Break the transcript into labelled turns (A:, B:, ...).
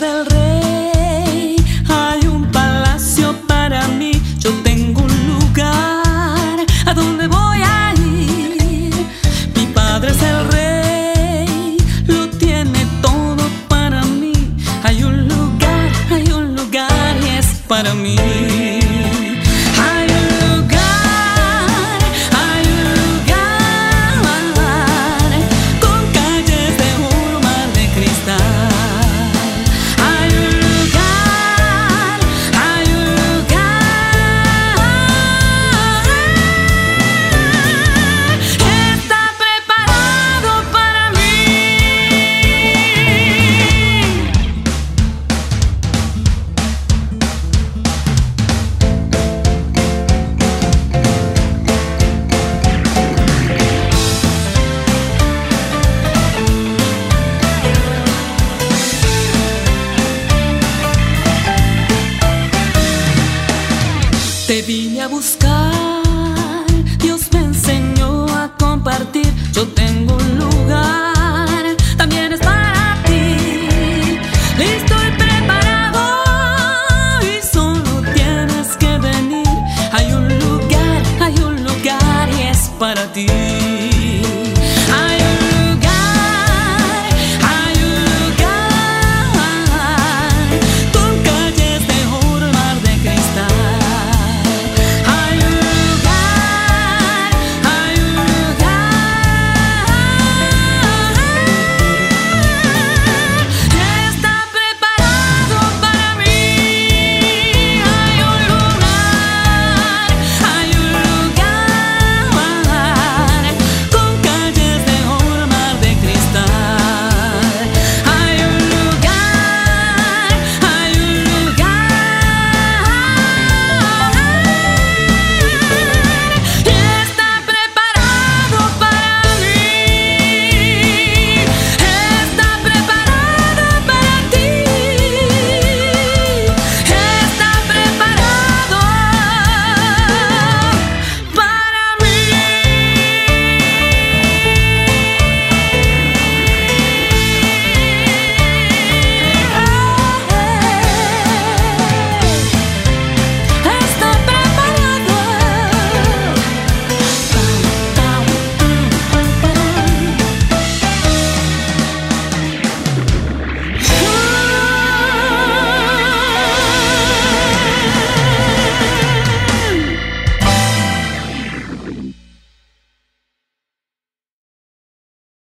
A: del rey hay un palacio para mí. Yo tengo un lugar a donde voy a ir. Mi padre es el rey, lo tiene todo para mí. Hay un lugar, hay un lugar y es para mí. buscar. Dios me enseñó a compartir. Yo tengo un lugar.